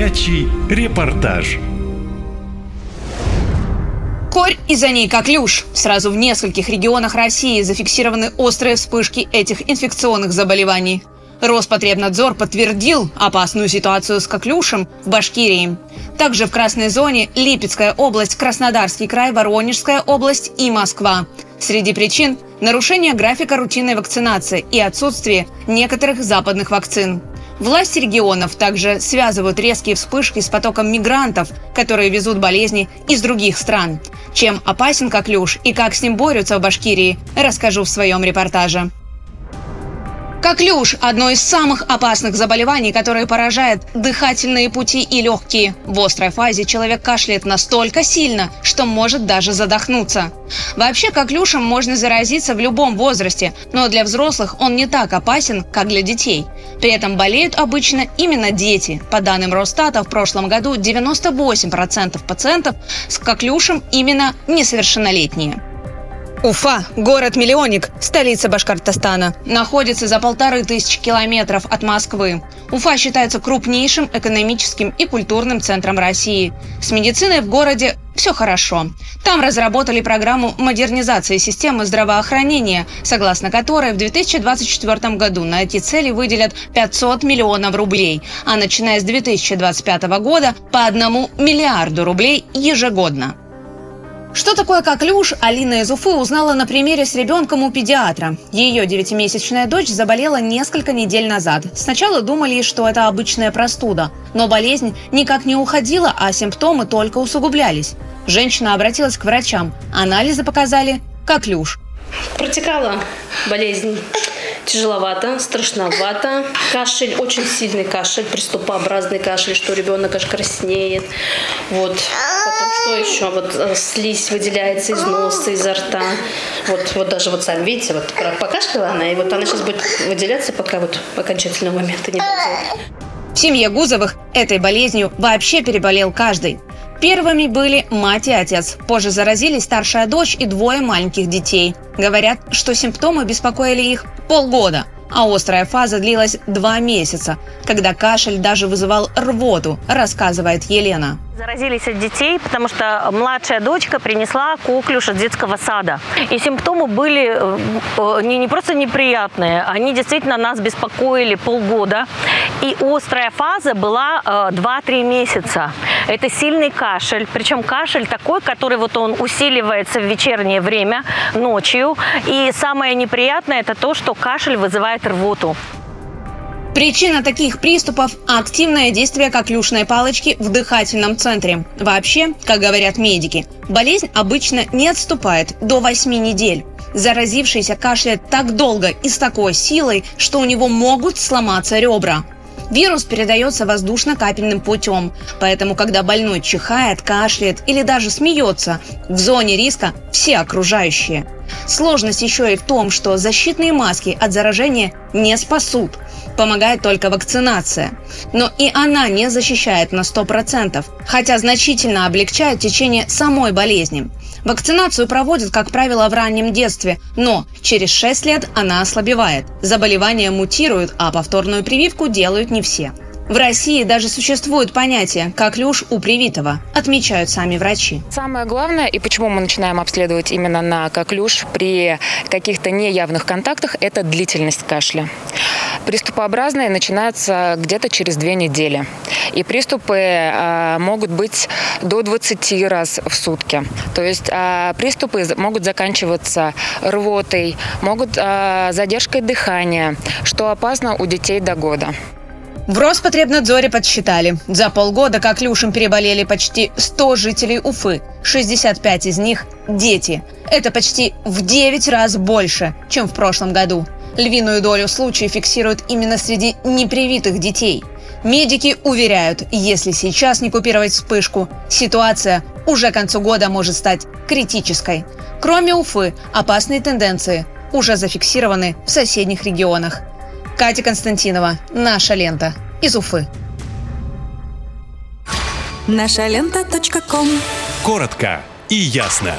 Горячий репортаж. Корь и за ней коклюш. Сразу в нескольких регионах России зафиксированы острые вспышки этих инфекционных заболеваний. Роспотребнадзор подтвердил опасную ситуацию с коклюшем в Башкирии. Также в красной зоне Липецкая область, Краснодарский край, Воронежская область и Москва. Среди причин – нарушение графика рутинной вакцинации и отсутствие некоторых западных вакцин. Власти регионов также связывают резкие вспышки с потоком мигрантов, которые везут болезни из других стран. Чем опасен коклюш и как с ним борются в Башкирии, расскажу в своем репортаже. Коклюш – одно из самых опасных заболеваний, которое поражает дыхательные пути и легкие. В острой фазе человек кашляет настолько сильно, что может даже задохнуться. Вообще коклюшем можно заразиться в любом возрасте, но для взрослых он не так опасен, как для детей. При этом болеют обычно именно дети. По данным Росстата, в прошлом году 98% пациентов с коклюшем именно несовершеннолетние. Уфа, город-миллионник, столица Башкортостана, находится за полторы тысячи километров от Москвы. Уфа считается крупнейшим экономическим и культурным центром России. С медициной в городе все хорошо. Там разработали программу модернизации системы здравоохранения, согласно которой в 2024 году на эти цели выделят 500 миллионов рублей, а начиная с 2025 года по одному миллиарду рублей ежегодно. Что такое коклюш, Алина из Уфы узнала на примере с ребенком у педиатра. Ее девятимесячная дочь заболела несколько недель назад. Сначала думали, что это обычная простуда, но болезнь никак не уходила, а симптомы только усугублялись. Женщина обратилась к врачам. Анализы показали коклюш. Протекала болезнь тяжеловато, страшновато. Кашель, очень сильный кашель, приступообразный кашель, что ребенок аж краснеет. Вот. Потом что еще? Вот э, слизь выделяется из носа, изо рта. Вот, вот даже вот сами видите, вот покашляла она, и вот она сейчас будет выделяться, пока вот окончательного момента не дойдет. В семье Гузовых этой болезнью вообще переболел каждый. Первыми были мать и отец. Позже заразились старшая дочь и двое маленьких детей. Говорят, что симптомы беспокоили их полгода, а острая фаза длилась два месяца, когда кашель даже вызывал рвоту, рассказывает Елена заразились от детей, потому что младшая дочка принесла коклюш от детского сада. И симптомы были э, не, не просто неприятные, они действительно нас беспокоили полгода. И острая фаза была 2-3 э, месяца. Это сильный кашель, причем кашель такой, который вот он усиливается в вечернее время, ночью. И самое неприятное это то, что кашель вызывает рвоту. Причина таких приступов – активное действие коклюшной палочки в дыхательном центре. Вообще, как говорят медики, болезнь обычно не отступает до 8 недель. Заразившийся кашляет так долго и с такой силой, что у него могут сломаться ребра. Вирус передается воздушно-капельным путем, поэтому когда больной чихает, кашляет или даже смеется, в зоне риска все окружающие. Сложность еще и в том, что защитные маски от заражения не спасут. Помогает только вакцинация. Но и она не защищает на 100%, хотя значительно облегчает течение самой болезни. Вакцинацию проводят, как правило, в раннем детстве, но через 6 лет она ослабевает. Заболевания мутируют, а повторную прививку делают не все. В России даже существует понятие «коклюш у привитого», отмечают сами врачи. Самое главное, и почему мы начинаем обследовать именно на коклюш при каких-то неявных контактах, это длительность кашля. Приступообразные начинаются где-то через две недели. И приступы э, могут быть до 20 раз в сутки. То есть э, приступы могут заканчиваться рвотой, могут э, задержкой дыхания, что опасно у детей до года. В Роспотребнадзоре подсчитали. За полгода коклюшем переболели почти 100 жителей Уфы. 65 из них – дети. Это почти в 9 раз больше, чем в прошлом году. Львиную долю случаев фиксируют именно среди непривитых детей. Медики уверяют, если сейчас не купировать вспышку, ситуация уже к концу года может стать критической. Кроме Уфы, опасные тенденции уже зафиксированы в соседних регионах. Катя Константинова. Наша лента. Из Уфы. Наша лента. Коротко и ясно.